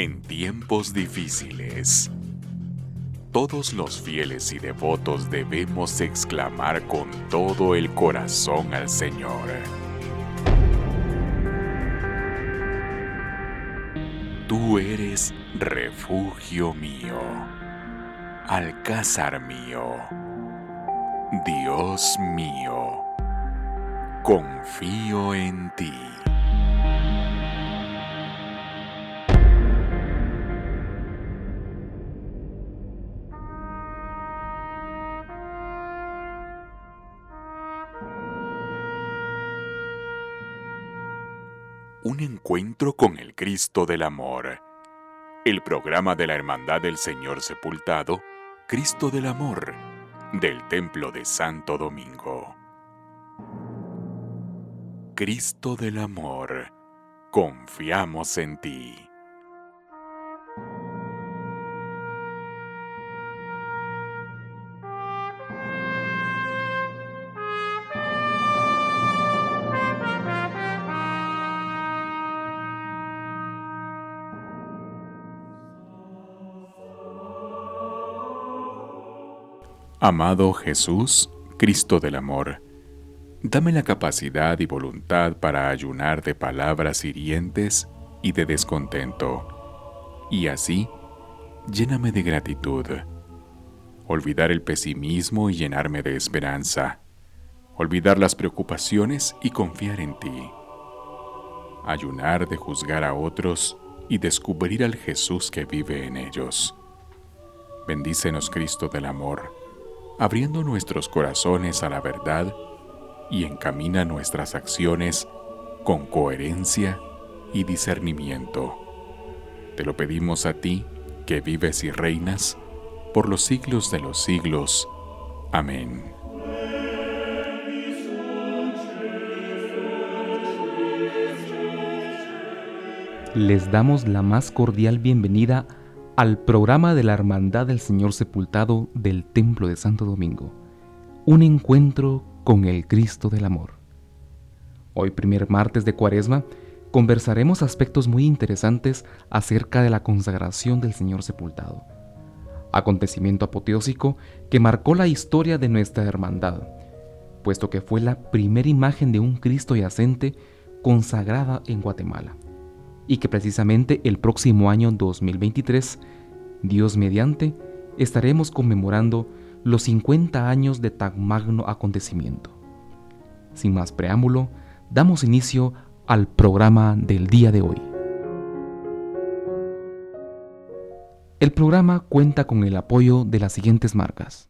en tiempos difíciles. Todos los fieles y devotos debemos exclamar con todo el corazón al Señor. Tú eres refugio mío, alcázar mío, Dios mío, confío en ti. Un encuentro con el Cristo del Amor. El programa de la Hermandad del Señor Sepultado, Cristo del Amor, del Templo de Santo Domingo. Cristo del Amor, confiamos en ti. Amado Jesús, Cristo del Amor, dame la capacidad y voluntad para ayunar de palabras hirientes y de descontento, y así lléname de gratitud, olvidar el pesimismo y llenarme de esperanza, olvidar las preocupaciones y confiar en ti, ayunar de juzgar a otros y descubrir al Jesús que vive en ellos. Bendícenos Cristo del Amor, abriendo nuestros corazones a la verdad y encamina nuestras acciones con coherencia y discernimiento. Te lo pedimos a ti, que vives y reinas por los siglos de los siglos. Amén. Les damos la más cordial bienvenida a al programa de la Hermandad del Señor Sepultado del Templo de Santo Domingo, un encuentro con el Cristo del Amor. Hoy, primer martes de Cuaresma, conversaremos aspectos muy interesantes acerca de la consagración del Señor Sepultado, acontecimiento apoteósico que marcó la historia de nuestra hermandad, puesto que fue la primera imagen de un Cristo yacente consagrada en Guatemala y que precisamente el próximo año 2023, Dios mediante, estaremos conmemorando los 50 años de tan magno acontecimiento. Sin más preámbulo, damos inicio al programa del día de hoy. El programa cuenta con el apoyo de las siguientes marcas.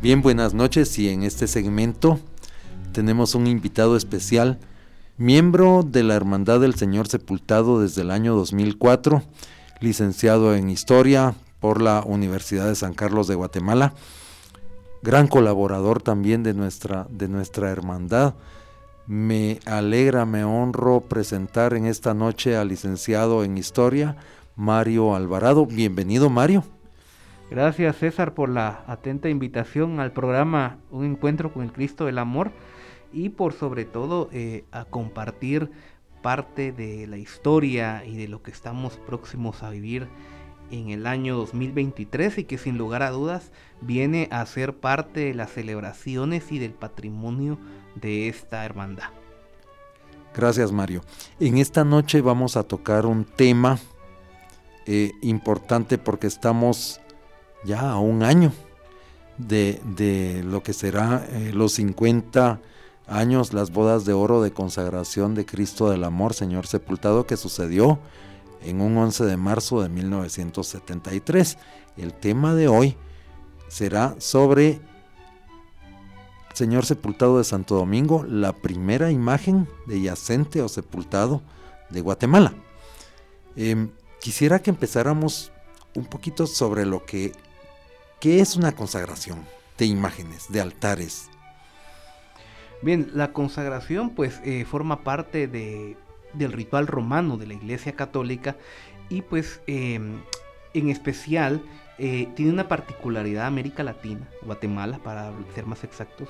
Bien, buenas noches y en este segmento tenemos un invitado especial, miembro de la Hermandad del Señor Sepultado desde el año 2004, licenciado en Historia por la Universidad de San Carlos de Guatemala, gran colaborador también de nuestra, de nuestra hermandad. Me alegra, me honro presentar en esta noche al licenciado en Historia, Mario Alvarado. Bienvenido, Mario. Gracias César por la atenta invitación al programa Un encuentro con el Cristo del Amor y por sobre todo eh, a compartir parte de la historia y de lo que estamos próximos a vivir en el año 2023 y que sin lugar a dudas viene a ser parte de las celebraciones y del patrimonio de esta hermandad. Gracias Mario. En esta noche vamos a tocar un tema eh, importante porque estamos ya a un año de, lo que será eh, los 50 años, las bodas de oro de consagración de Cristo del Amor, Señor Sepultado, que sucedió en un 11 de marzo de 1973. El tema de hoy será sobre Señor Sepultado de Santo Domingo, la primera imagen de yacente o sepultado de Guatemala. Em, quisiera que empezáramos un poquito sobre lo que ¿Qué es una consagración de imágenes, de altares? Bien, la consagración pues eh, forma parte de, del ritual romano de la Iglesia Católica y pues em, en especial eh, tiene una particularidad América Latina, Guatemala para ser más exactos,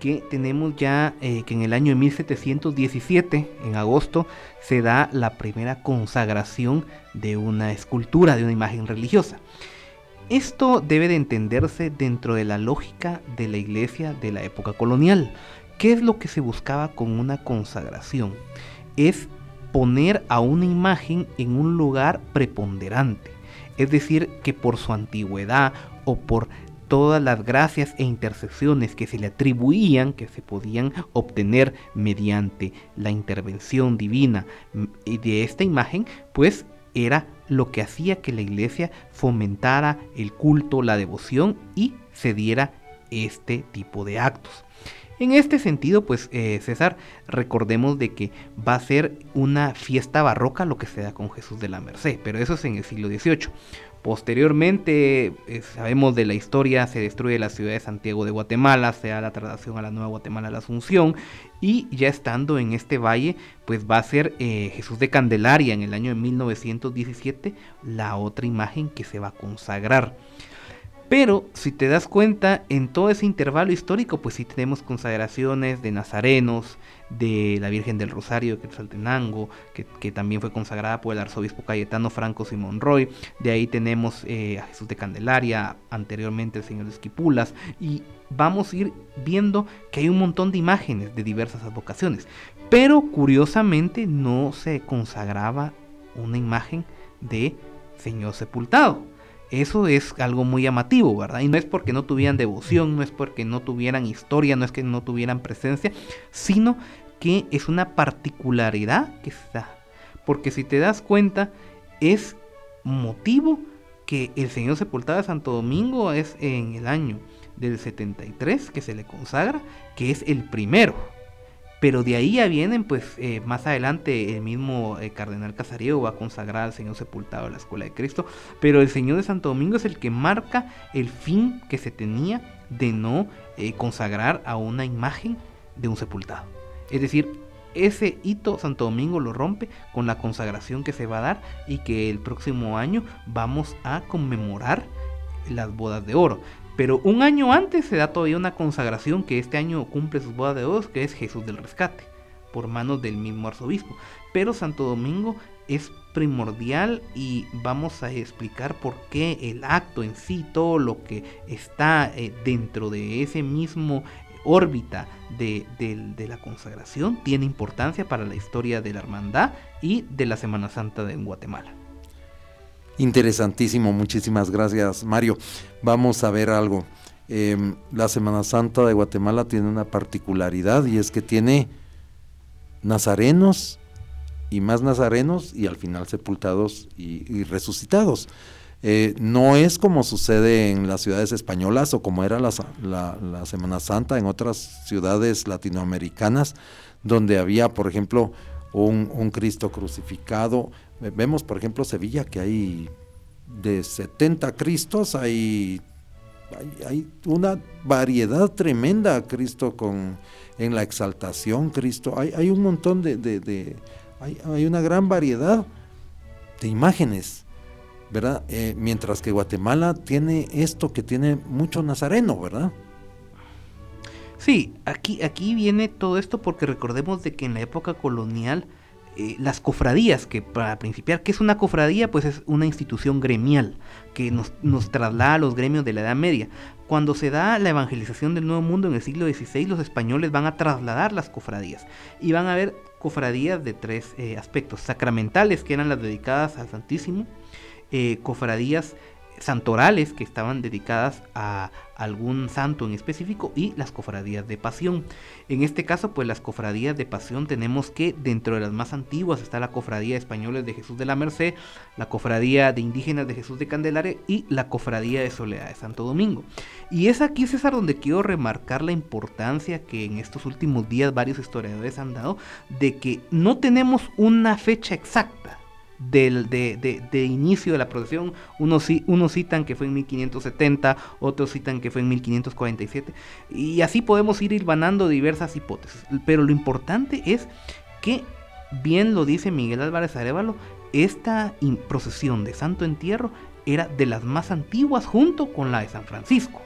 que tenemos ya eh, que en el año de 1717, en agosto, se da la primera consagración de una escultura, de una imagen religiosa. Esto debe de entenderse dentro de la lógica de la iglesia de la época colonial. ¿Qué es lo que se buscaba con una consagración? Es poner a una imagen en un lugar preponderante. Es decir, que por su antigüedad o por todas las gracias e intercesiones que se le atribuían, que se podían obtener mediante la intervención divina de esta imagen, pues era lo que hacía que la iglesia fomentara el culto, la devoción y se diera este tipo de actos. En este sentido, pues eh, César, recordemos de que va a ser una fiesta barroca lo que se da con Jesús de la Merced, pero eso es en el siglo XVIII. Posteriormente, eh, sabemos de la historia, se destruye la ciudad de Santiago de Guatemala, se da la traslación a la Nueva Guatemala, la Asunción, y ya estando en este valle, pues va a ser eh, Jesús de Candelaria en el año de 1917, la otra imagen que se va a consagrar. Pero si te das cuenta, en todo ese intervalo histórico, pues sí tenemos consagraciones de nazarenos, de la Virgen del Rosario de Quetzaltenango, que, que también fue consagrada por el arzobispo Cayetano Franco Simón Roy. De ahí tenemos eh, a Jesús de Candelaria, anteriormente el Señor de Esquipulas, y vamos a ir viendo que hay un montón de imágenes de diversas advocaciones. Pero curiosamente no se consagraba una imagen de Señor sepultado. Eso es algo muy llamativo, ¿verdad? Y no es porque no tuvieran devoción, no es porque no tuvieran historia, no es que no tuvieran presencia, sino que es una particularidad que está. Porque si te das cuenta, es motivo que el Señor sepultado de Santo Domingo es en el año del 73 que se le consagra, que es el primero. Pero de ahí ya vienen, pues eh, más adelante el mismo eh, cardenal Casariego va a consagrar al Señor sepultado a la escuela de Cristo. Pero el Señor de Santo Domingo es el que marca el fin que se tenía de no eh, consagrar a una imagen de un sepultado. Es decir, ese hito Santo Domingo lo rompe con la consagración que se va a dar y que el próximo año vamos a conmemorar las bodas de oro. Pero un año antes se da todavía una consagración que este año cumple sus bodas de oro, que es Jesús del Rescate, por manos del mismo arzobispo. Pero Santo Domingo es primordial y vamos a explicar por qué el acto en sí, todo lo que está eh, dentro de ese mismo órbita de, la consagración tiene importancia para la historia de la hermandad y de la Semana Santa de Guatemala. Interesantísimo, muchísimas gracias Mario. Vamos a ver algo. Em, la Semana Santa de Guatemala tiene una particularidad y es que tiene nazarenos y más nazarenos y al final sepultados y, resucitados. Eh, no es como sucede en las ciudades españolas o como era la, Semana Santa en otras ciudades latinoamericanas, donde había, por ejemplo, un Cristo crucificado, Vemos, por ejemplo, Sevilla, que hay de 70 Cristos, hay, hay, una variedad tremenda, Cristo con, en la exaltación, Cristo, hay, hay un montón de, de, hay, hay, una gran variedad de imágenes, ¿verdad? Eh, mientras que Guatemala tiene esto que tiene mucho nazareno, ¿verdad? Sí, aquí, aquí viene todo esto porque recordemos de que en la época colonial, eh, las cofradías, que para principiar, ¿qué es una cofradía? Pues es una institución gremial que nos, nos, traslada a los gremios de la Edad Media. Cuando se da la evangelización del Nuevo Mundo en el siglo XVI, los españoles van a trasladar las cofradías y van a ver cofradías de tres eh, aspectos, sacramentales, que eran las dedicadas al Santísimo, eh, cofradías santorales que estaban dedicadas a algún santo en específico y las cofradías de pasión. En este caso, pues las cofradías de pasión tenemos que dentro de las más antiguas está la cofradía española de Jesús de la Merced, la cofradía de indígenas de Jesús de Candelaria y la cofradía de Soledad de Santo Domingo. Y es aquí, César, donde quiero remarcar la importancia que en estos últimos días varios historiadores han dado de que no tenemos una fecha exacta del, de, inicio de la procesión. Unos, unos citan que fue en 1570, otros citan que fue en 1547. Y así podemos ir hilvanando diversas hipótesis. Pero lo importante es que, bien lo dice Miguel Álvarez Arevalo, esta procesión de Santo Entierro era de las más antiguas junto con la de San Francisco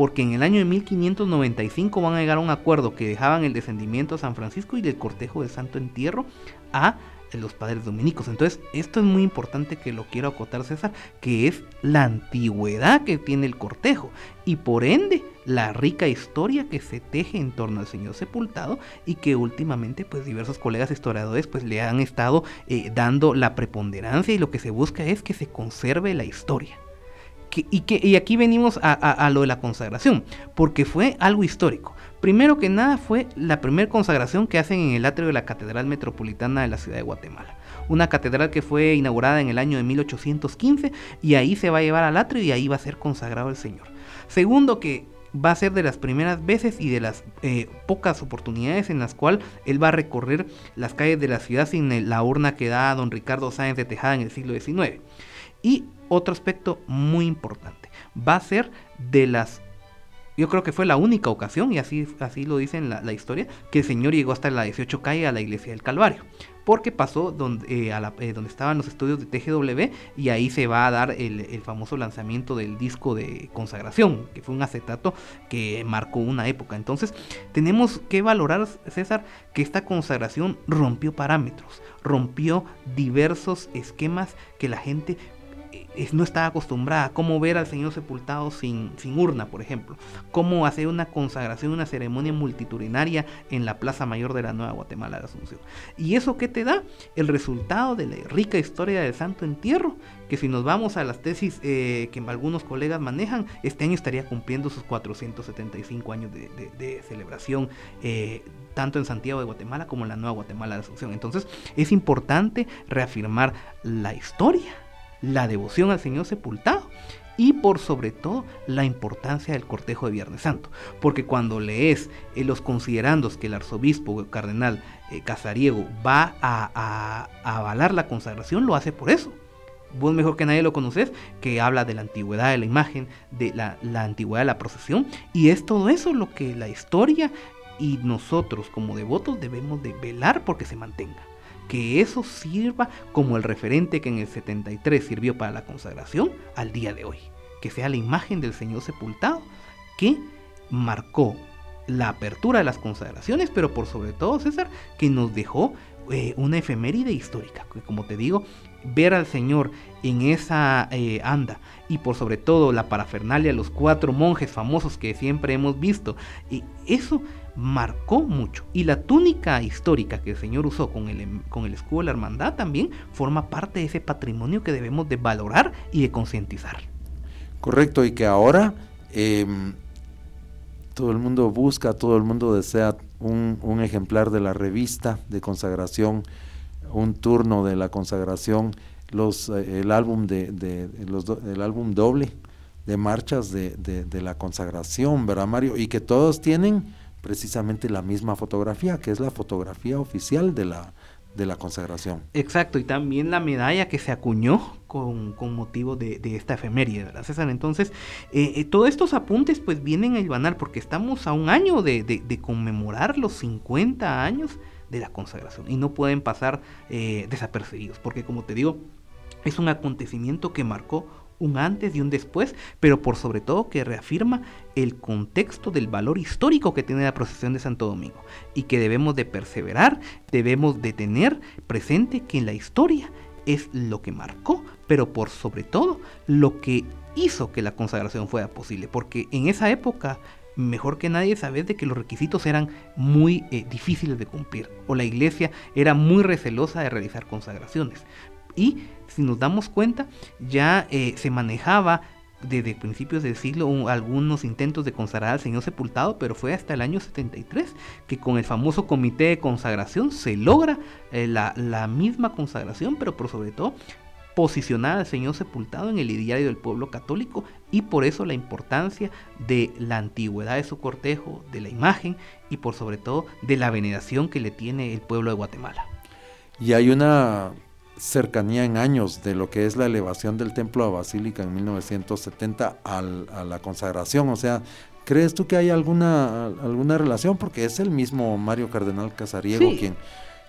porque en el año de 1595 van a llegar a un acuerdo que dejaban el descendimiento a San Francisco y del cortejo de Santo Entierro a los padres dominicos. Entonces, esto es muy importante que lo quiero acotar César, que es la antigüedad que tiene el cortejo y por ende la rica historia que se teje en torno al Señor sepultado y que últimamente pues diversos colegas historiadores pues le han estado eh, dando la preponderancia y lo que se busca es que se conserve la historia. y, que, y aquí venimos a lo de la consagración, porque fue algo histórico. Primero que nada fue la primera consagración que hacen en el atrio de la Catedral Metropolitana de la ciudad de Guatemala. Una catedral que fue inaugurada en el año de 1815 y ahí se va a llevar al atrio y ahí va a ser consagrado el Señor. Segundo que va a ser de las primeras veces y de las eh, pocas oportunidades en las cuales él va a recorrer las calles de la ciudad sin la urna que da don Ricardo Sáenz de Tejada en el siglo XIX. Y otro aspecto muy importante, va a ser de las yo creo que fue la única ocasión, y así, así lo dice en la, historia, que el Señor llegó hasta la 18 calle a la iglesia del Calvario. Porque pasó donde, eh, eh, donde estaban los estudios de TGW y ahí se va a dar el, famoso lanzamiento del disco de consagración, que fue un acetato que marcó una época. Entonces tenemos que valorar, César, que esta consagración rompió parámetros, rompió diversos esquemas que la gente no estaba acostumbrada, cómo ver al Señor sepultado sin, sin urna, por ejemplo, cómo hacer una consagración, una ceremonia multitudinaria en la Plaza Mayor de la Nueva Guatemala de Asunción. ¿Y eso qué te da? El resultado de la rica historia del Santo Entierro, que si nos vamos a las tesis eh, que algunos colegas manejan, este año estaría cumpliendo sus 475 años de, celebración. Eh, tanto en Santiago de Guatemala como en la Nueva Guatemala de Asunción. Entonces es importante reafirmar la historia la devoción al Señor sepultado y por sobre todo la importancia del cortejo de Viernes Santo. Porque cuando lees en los considerandos que el arzobispo cardenal eh, Casariego va a, avalar la consagración, lo hace por eso. Vos mejor que nadie lo conoces, que habla de la antigüedad de la imagen, de la, la antigüedad de la procesión, y es todo eso lo que la historia y nosotros como devotos debemos de velar porque se mantenga que eso sirva como el referente que en el 73 sirvió para la consagración al día de hoy. Que sea la imagen del Señor sepultado que marcó la apertura de las consagraciones, pero por sobre todo, César, que nos dejó eh, una efeméride histórica. Que como te digo, ver al Señor en esa eh, anda y por sobre todo la parafernalia, los cuatro monjes famosos que siempre hemos visto, y eso marcó mucho. Y la túnica histórica que el Señor usó con el, em, con el escudo de la hermandad también forma parte de ese patrimonio que debemos de valorar y de concientizar. Correcto, y que ahora em, todo el mundo busca, todo el mundo desea un, ejemplar de la revista de consagración, un turno de la consagración, los, eh, el, álbum de, los el álbum doble de marchas de, de la consagración, ¿verdad Mario? Y que todos tienen precisamente la misma fotografía, que es la fotografía oficial de la, de la consagración. Exacto, y también la medalla que se acuñó con, motivo de, esta efeméride, ¿verdad, César? Entonces, eh, eh, todos estos apuntes pues vienen a ilvanar porque estamos a un año de, conmemorar los 50 años de la consagración y no pueden pasar eh, desapercibidos, porque como te digo, es un acontecimiento que marcó un antes y un después, pero por sobre todo que reafirma el contexto del valor histórico que tiene la procesión de Santo Domingo y que debemos de perseverar, debemos de tener presente que en la historia es lo que marcó, pero por sobre todo lo que hizo que la consagración fuera posible, porque en esa época mejor que nadie sabes de que los requisitos eran muy eh, difíciles de cumplir o la iglesia era muy recelosa de realizar consagraciones y si nos damos cuenta, ya eh, se manejaba desde principios del siglo algunos intentos de consagrar al Señor sepultado, pero fue hasta el año 73 que con el famoso comité de consagración se logra eh, la, la, misma consagración, pero por sobre todo posicionar al Señor sepultado en el ideario del pueblo católico y por eso la importancia de la antigüedad de su cortejo, de la imagen y por sobre todo de la veneración que le tiene el pueblo de Guatemala. Y hay una cercanía en años de lo que es la elevación del templo a Basílica en 1970 a la consagración. O sea, ¿crees tú que hay alguna, alguna relación? Porque es el mismo Mario Cardenal Casariego quien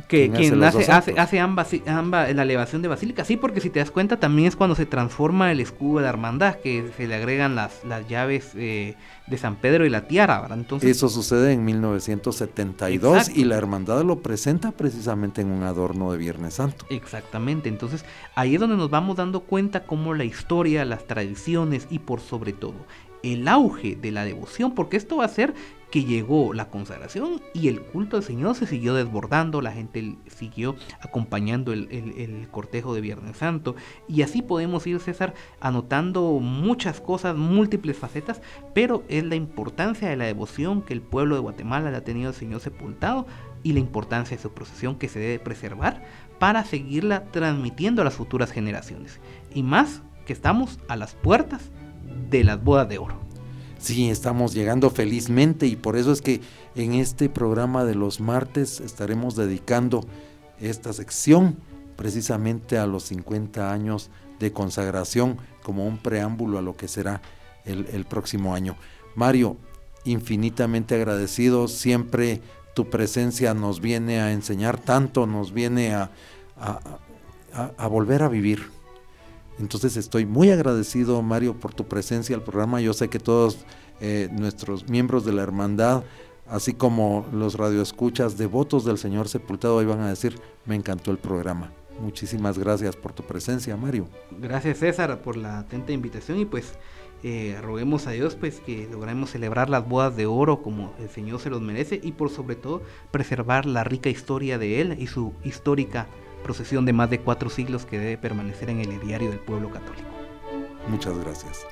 que quien hace, hace, hace, ambas, ambas, la elevación de basílica. Sí, porque si te das cuenta también es cuando se transforma el escudo de la hermandad, que se le agregan las, las llaves eh, de San Pedro y la tiara. Entonces, Eso sucede en 1972 y la hermandad lo presenta precisamente en un adorno de Viernes Santo. Exactamente, entonces ahí es donde nos vamos dando cuenta cómo la historia, las tradiciones y por sobre todo el auge de la devoción, porque esto va a ser que llegó la consagración y el culto al Señor se siguió desbordando, la gente siguió acompañando el, cortejo de Viernes Santo y así podemos ir, César, anotando muchas cosas, múltiples facetas, pero es la importancia de la devoción que el pueblo de Guatemala le ha tenido al Señor sepultado y la importancia de su procesión que se debe preservar para seguirla transmitiendo a las futuras generaciones. Y más que estamos a las puertas de las bodas de oro. Sí, estamos llegando felizmente y por eso es que en este programa de los martes estaremos dedicando esta sección precisamente a los 50 años de consagración como un preámbulo a lo que será el, próximo año. Mario, infinitamente agradecido, siempre tu presencia nos viene a enseñar tanto, nos viene a, a volver a vivir entonces estoy muy agradecido, Mario, por tu presencia al programa. Yo sé que todos eh, nuestros miembros de la hermandad, así como los radioescuchas devotos del Señor sepultado, hoy van a decir, me encantó el programa. Muchísimas gracias por tu presencia, Mario. Gracias, César, por la atenta invitación y pues eh, roguemos a Dios pues que logremos celebrar las bodas de oro como el Señor se los merece y por sobre todo preservar la rica historia de Él y su histórica procesión de más de cuatro siglos que debe permanecer en el diario del pueblo católico. Muchas gracias.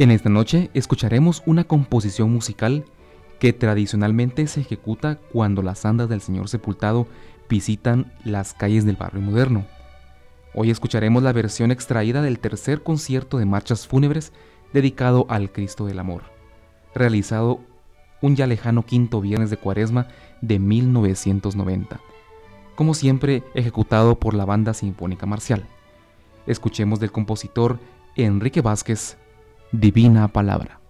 En esta noche escucharemos una composición musical que tradicionalmente se ejecuta cuando las andas del Señor sepultado visitan las calles del barrio moderno. Hoy escucharemos la versión extraída del tercer concierto de marchas fúnebres dedicado al Cristo del Amor, realizado un ya lejano quinto viernes de cuaresma de 1990, como siempre ejecutado por la Banda Sinfónica Marcial. Escuchemos del compositor Enrique Vázquez, Divina Palabra.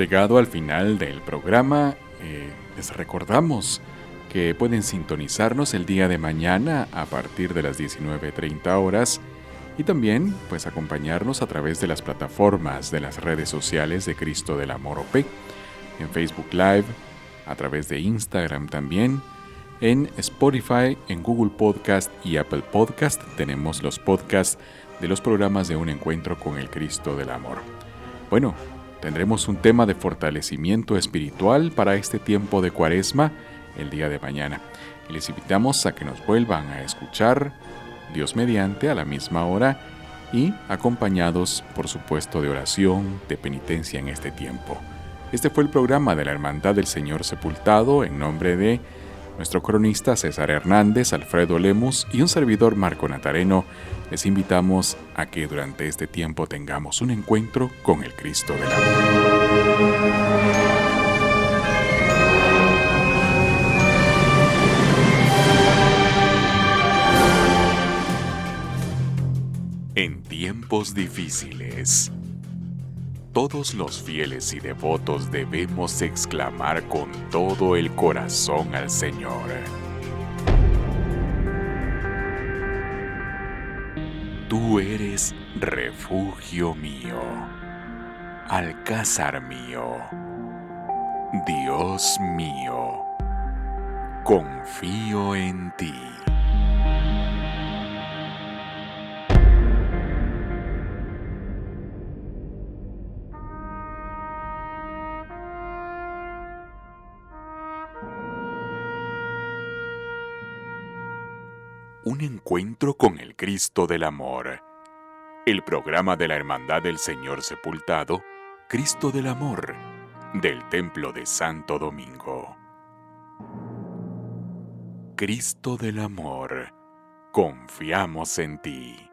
Llegado al final del programa. Eh, les recordamos que pueden sintonizarnos el día de mañana a partir de las 19.30 horas y también pues acompañarnos a través de las plataformas de las redes sociales de Cristo del Amor OP, en Facebook Live, a través de Instagram también, en Spotify, en Google Podcast y Apple Podcast tenemos los podcasts de los programas de un encuentro con el Cristo del Amor. Bueno, tendremos un tema de fortalecimiento espiritual para este tiempo de cuaresma el día de mañana. Les invitamos a que nos vuelvan a escuchar Dios mediante a la misma hora y acompañados por supuesto de oración, de penitencia en este tiempo. Este fue el programa de la Hermandad del Señor Sepultado en nombre de nuestro cronista César Hernández, Alfredo Lemus y un servidor Marco Natareno, les invitamos a que durante este tiempo tengamos un encuentro con el Cristo del Amor. En tiempos difíciles, todos los fieles y devotos debemos exclamar con todo el corazón al Señor. Tú eres refugio mío, alcázar mío, Dios mío, confío en ti. Un encuentro con el Cristo del Amor. El programa de la Hermandad del Señor Sepultado, Cristo del Amor, del Templo de Santo Domingo. Cristo del Amor, confiamos en ti.